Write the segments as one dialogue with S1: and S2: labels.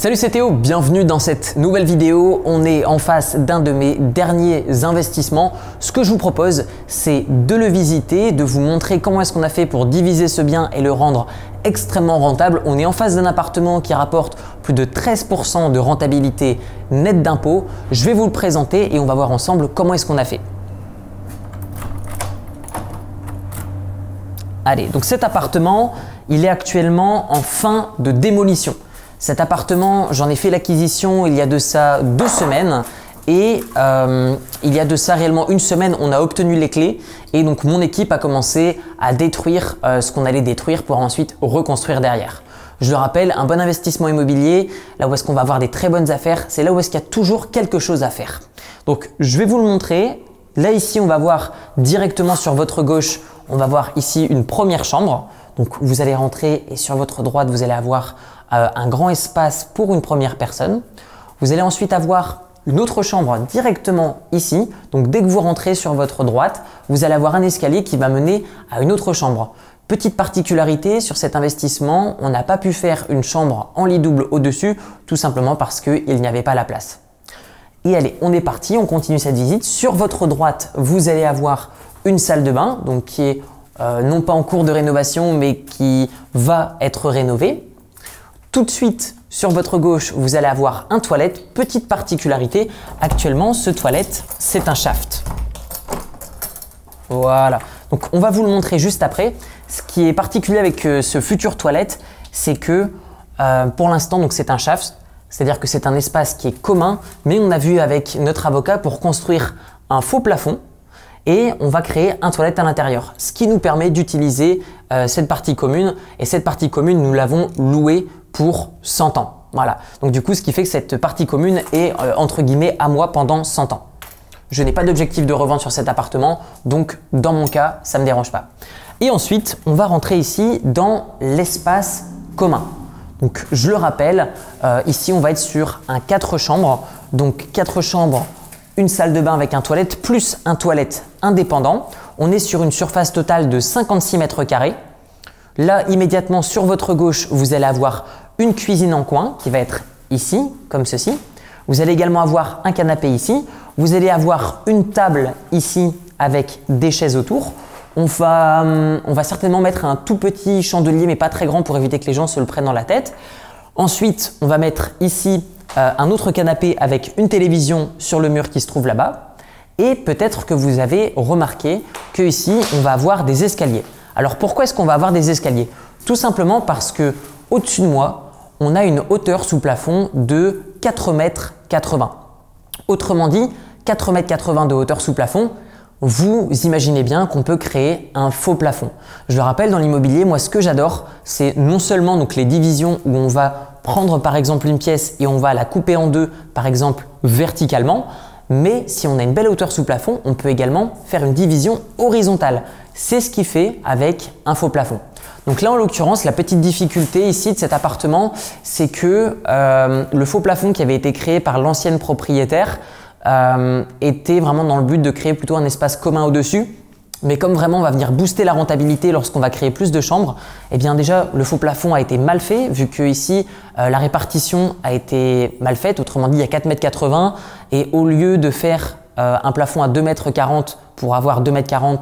S1: Salut c'est Théo, bienvenue dans cette nouvelle vidéo. On est en face d'un de mes derniers investissements. Ce que je vous propose, c'est de le visiter, de vous montrer comment est-ce qu'on a fait pour diviser ce bien et le rendre extrêmement rentable. On est en face d'un appartement qui rapporte plus de 13% de rentabilité nette d'impôts. Je vais vous le présenter et on va voir ensemble comment est-ce qu'on a fait. Allez, donc cet appartement, il est actuellement en fin de démolition. Cet appartement, j'en ai fait l'acquisition il y a de ça deux semaines et euh, il y a de ça réellement une semaine, on a obtenu les clés et donc mon équipe a commencé à détruire euh, ce qu'on allait détruire pour ensuite reconstruire derrière. Je le rappelle, un bon investissement immobilier, là où est-ce qu'on va avoir des très bonnes affaires, c'est là où est-ce qu'il y a toujours quelque chose à faire. Donc je vais vous le montrer. Là ici, on va voir directement sur votre gauche, on va voir ici une première chambre. Donc vous allez rentrer et sur votre droite, vous allez avoir euh, un grand espace pour une première personne. Vous allez ensuite avoir une autre chambre directement ici. Donc dès que vous rentrez sur votre droite, vous allez avoir un escalier qui va mener à une autre chambre. Petite particularité sur cet investissement, on n'a pas pu faire une chambre en lit double au-dessus, tout simplement parce qu'il n'y avait pas la place. Et allez, on est parti, on continue cette visite. Sur votre droite, vous allez avoir une salle de bain, donc qui est euh, non pas en cours de rénovation, mais qui va être rénovée. Tout de suite, sur votre gauche, vous allez avoir un toilette. Petite particularité, actuellement, ce toilette, c'est un shaft. Voilà. Donc, on va vous le montrer juste après. Ce qui est particulier avec euh, ce futur toilette, c'est que euh, pour l'instant, c'est un shaft, c'est-à-dire que c'est un espace qui est commun, mais on a vu avec notre avocat pour construire un faux plafond et on va créer un toilette à l'intérieur, ce qui nous permet d'utiliser euh, cette partie commune. Et cette partie commune, nous l'avons louée pour 100 ans. Voilà. Donc du coup, ce qui fait que cette partie commune est euh, entre guillemets à moi pendant 100 ans. Je n'ai pas d'objectif de revente sur cet appartement, donc dans mon cas, ça ne me dérange pas. Et ensuite, on va rentrer ici dans l'espace commun. Donc je le rappelle, euh, ici on va être sur un 4 chambres. Donc 4 chambres, une salle de bain avec un toilette plus un toilette indépendant. On est sur une surface totale de 56 mètres carrés. Là, immédiatement sur votre gauche, vous allez avoir une cuisine en coin qui va être ici, comme ceci. Vous allez également avoir un canapé ici. Vous allez avoir une table ici avec des chaises autour. On va, hum, on va certainement mettre un tout petit chandelier, mais pas très grand pour éviter que les gens se le prennent dans la tête. Ensuite, on va mettre ici euh, un autre canapé avec une télévision sur le mur qui se trouve là-bas. Et peut-être que vous avez remarqué que ici, on va avoir des escaliers. Alors pourquoi est-ce qu'on va avoir des escaliers? Tout simplement parce que au-dessus de moi, on a une hauteur sous plafond de 4 mètres 80. Autrement dit, 4 mètres 80 de hauteur sous plafond, vous imaginez bien qu'on peut créer un faux plafond. Je le rappelle, dans l'immobilier, moi, ce que j'adore, c'est non seulement les divisions où on va prendre par exemple une pièce et on va la couper en deux, par exemple verticalement, mais si on a une belle hauteur sous plafond, on peut également faire une division horizontale. C'est ce qui fait avec un faux plafond. Donc là, en l'occurrence, la petite difficulté ici de cet appartement, c'est que euh, le faux plafond qui avait été créé par l'ancienne propriétaire euh, était vraiment dans le but de créer plutôt un espace commun au-dessus. Mais comme vraiment on va venir booster la rentabilité lorsqu'on va créer plus de chambres, eh bien déjà le faux plafond a été mal fait vu que ici euh, la répartition a été mal faite. Autrement dit, il y a 4,80 m et au lieu de faire un plafond à 2,40 m pour avoir 2,40 m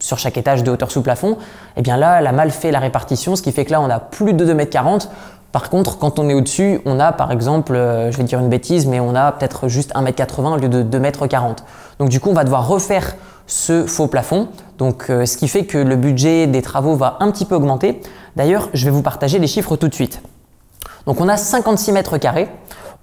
S1: sur chaque étage de hauteur sous plafond, eh bien là, elle a mal fait la répartition, ce qui fait que là, on a plus de 2,40 m. Par contre, quand on est au-dessus, on a par exemple, euh, je vais dire une bêtise, mais on a peut-être juste 1,80 m au lieu de 2,40 m. Donc du coup, on va devoir refaire ce faux plafond. Donc euh, ce qui fait que le budget des travaux va un petit peu augmenter. D'ailleurs, je vais vous partager les chiffres tout de suite. Donc on a 56 mètres carrés.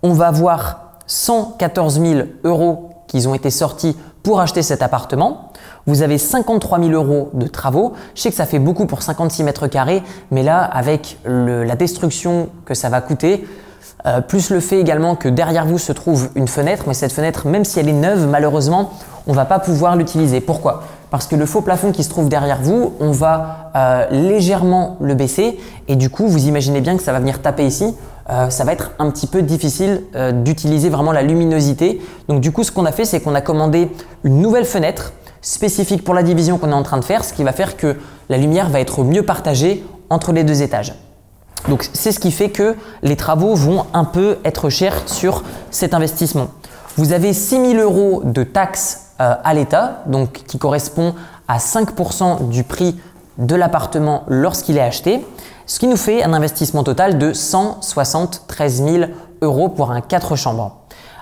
S1: On va avoir 114 000 euros qui ont été sortis pour acheter cet appartement. Vous avez 53 000 euros de travaux. Je sais que ça fait beaucoup pour 56 mètres carrés, mais là, avec la destruction que ça va coûter, euh, plus le fait également que derrière vous se trouve une fenêtre, mais cette fenêtre, même si elle est neuve, malheureusement, on va pas pouvoir l'utiliser. Pourquoi? Parce que le faux plafond qui se trouve derrière vous, on va euh, légèrement le baisser et du coup, vous imaginez bien que ça va venir taper ici. Euh, ça va être un petit peu difficile d'utiliser vraiment la luminosité. Donc du coup, ce qu'on a fait, c'est qu'on a commandé une nouvelle fenêtre spécifique pour la division qu'on est en train de faire, ce qui va faire que la lumière va être mieux partagée entre les deux étages. Donc c'est ce qui fait que les travaux vont un peu être chers sur cet investissement. Vous avez 6 000 euros de taxes euh, à l'État, donc qui correspond à 5% du prix de l'appartement lorsqu'il est acheté, ce qui nous fait un investissement total de 173 000 euros pour un 4 chambres.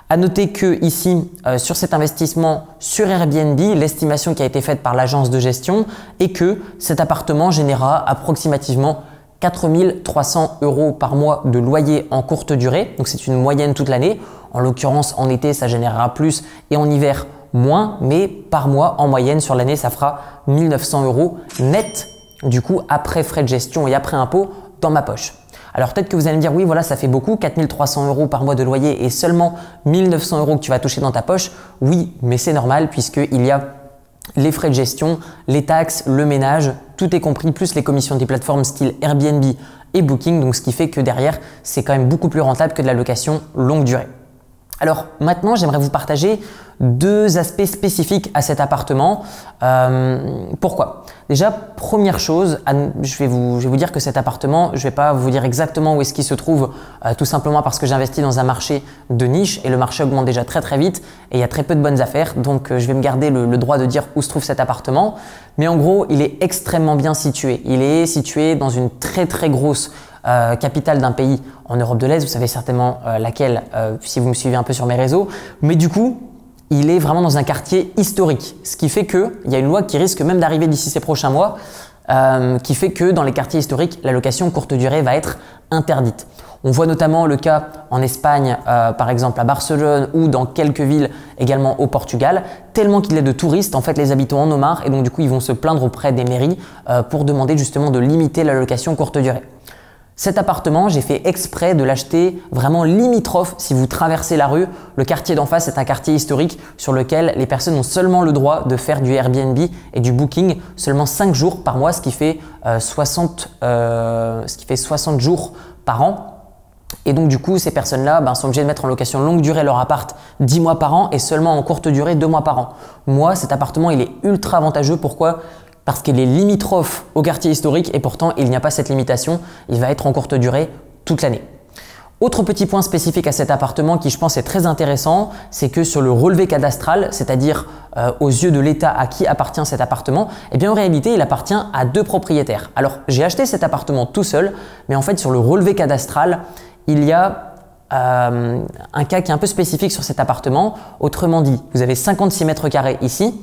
S1: À noter que ici, euh, sur cet investissement sur Airbnb, l'estimation qui a été faite par l'agence de gestion est que cet appartement générera approximativement 4300 euros par mois de loyer en courte durée. Donc c'est une moyenne toute l'année. En l'occurrence, en été, ça générera plus et en hiver, moins. Mais par mois, en moyenne, sur l'année, ça fera 1900 euros net, du coup, après frais de gestion et après impôt dans ma poche. Alors peut-être que vous allez me dire oui voilà ça fait beaucoup, 4300 euros par mois de loyer et seulement 1900 euros que tu vas toucher dans ta poche. Oui mais c'est normal puisqu'il y a les frais de gestion, les taxes, le ménage, tout est compris, plus les commissions des plateformes style Airbnb et Booking, donc ce qui fait que derrière, c'est quand même beaucoup plus rentable que de la location longue durée. Alors maintenant, j'aimerais vous partager deux aspects spécifiques à cet appartement. Euh, pourquoi? Déjà, première chose, je vais, vous, dire que cet appartement, je ne vais pas vous dire exactement où est-ce qu'il se trouve, euh, tout simplement parce que j'investis dans un marché de niche et le marché augmente déjà très très vite et il y a très peu de bonnes affaires. Donc euh, je vais me garder le droit de dire où se trouve cet appartement. Mais en gros, il est extrêmement bien situé. Il est situé dans une très très grosse euh, capitale d'un pays en Europe de l'Est, vous savez certainement euh, laquelle euh, si vous me suivez un peu sur mes réseaux, mais du coup, il est vraiment dans un quartier historique, ce qui fait qu'il y a une loi qui risque même d'arriver d'ici ces prochains mois, qui fait que dans les quartiers historiques, la location courte durée va être interdite. On voit notamment le cas en Espagne, par exemple à Barcelone ou dans quelques villes également au Portugal, tellement qu'il y a de touristes, en fait les habitants en ont marre et donc du coup ils vont se plaindre auprès des mairies pour demander justement de limiter la location courte durée. Cet appartement, j'ai fait exprès de l'acheter vraiment limitrophe si vous traversez la rue. Le quartier d'en face est un quartier historique sur lequel les personnes ont seulement le droit de faire du Airbnb et du Booking seulement 5 jours par mois, ce qui fait, 60, euh, euh, ce qui fait 60 jours par an. Et donc du coup, ces personnes-là ben, sont obligées de mettre en location longue durée leur appart 10 mois par an et seulement en courte durée 2 mois par an. Moi, cet appartement, il est ultra avantageux. Pourquoi? Parce qu'il est limitrophe au quartier historique et pourtant il n'y a pas cette limitation, il va être en courte durée toute l'année. Autre petit point spécifique à cet appartement qui je pense est très intéressant, c'est que sur le relevé cadastral, c'est-à-dire euh, aux yeux de l'État à qui appartient cet appartement, eh bien en réalité il appartient à deux propriétaires. Alors j'ai acheté cet appartement tout seul, mais en fait sur le relevé cadastral, il y a euh, un cas qui est un peu spécifique sur cet appartement. Autrement dit, vous avez 56 mètres carrés ici,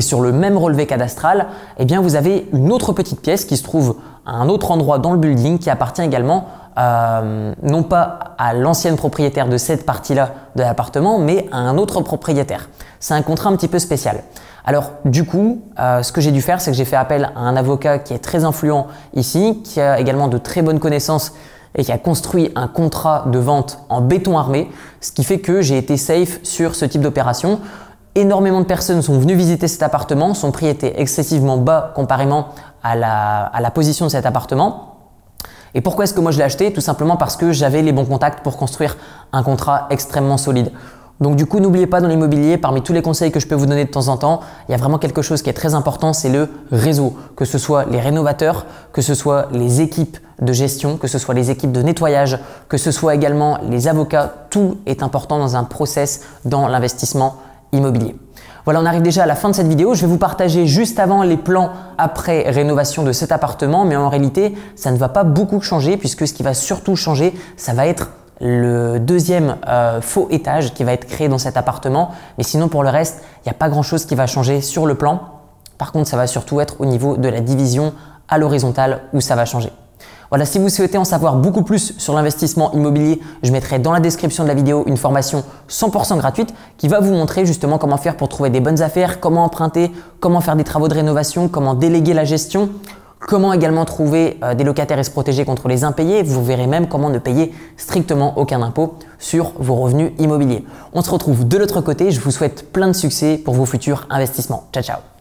S1: et sur le même relevé cadastral, eh bien vous avez une autre petite pièce qui se trouve à un autre endroit dans le building qui appartient également euh, non pas à l'ancienne propriétaire de cette partie-là de l'appartement, mais à un autre propriétaire. C'est un contrat un petit peu spécial. Alors du coup, euh, ce que j'ai dû faire, c'est que j'ai fait appel à un avocat qui est très influent ici, qui a également de très bonnes connaissances et qui a construit un contrat de vente en béton armé, ce qui fait que j'ai été safe sur ce type d'opération. Énormément de personnes sont venues visiter cet appartement, son prix était excessivement bas comparément à la, position de cet appartement. Et pourquoi est-ce que moi je l'ai acheté? Tout simplement parce que j'avais les bons contacts pour construire un contrat extrêmement solide. Donc du coup, n'oubliez pas dans l'immobilier, parmi tous les conseils que je peux vous donner de temps en temps, il y a vraiment quelque chose qui est très important, c'est le réseau. Que ce soit les rénovateurs, que ce soit les équipes de gestion, que ce soit les équipes de nettoyage, que ce soit également les avocats, tout est important dans un process dans l'investissement immobilier. Voilà, on arrive déjà à la fin de cette vidéo. Je vais vous partager juste avant les plans après rénovation de cet appartement, mais en réalité, ça ne va pas beaucoup changer puisque ce qui va surtout changer, ça va être le deuxième euh, faux étage qui va être créé dans cet appartement. Mais sinon, pour le reste, il n'y a pas grand-chose qui va changer sur le plan. Par contre, ça va surtout être au niveau de la division à l'horizontale où ça va changer. Voilà, si vous souhaitez en savoir beaucoup plus sur l'investissement immobilier, je mettrai dans la description de la vidéo une formation 100% gratuite qui va vous montrer justement comment faire pour trouver des bonnes affaires, comment emprunter, comment faire des travaux de rénovation, comment déléguer la gestion, comment également trouver euh, des locataires et se protéger contre les impayés. Vous verrez même comment ne payer strictement aucun impôt sur vos revenus immobiliers. On se retrouve de l'autre côté. Je vous souhaite plein de succès pour vos futurs investissements. Ciao, ciao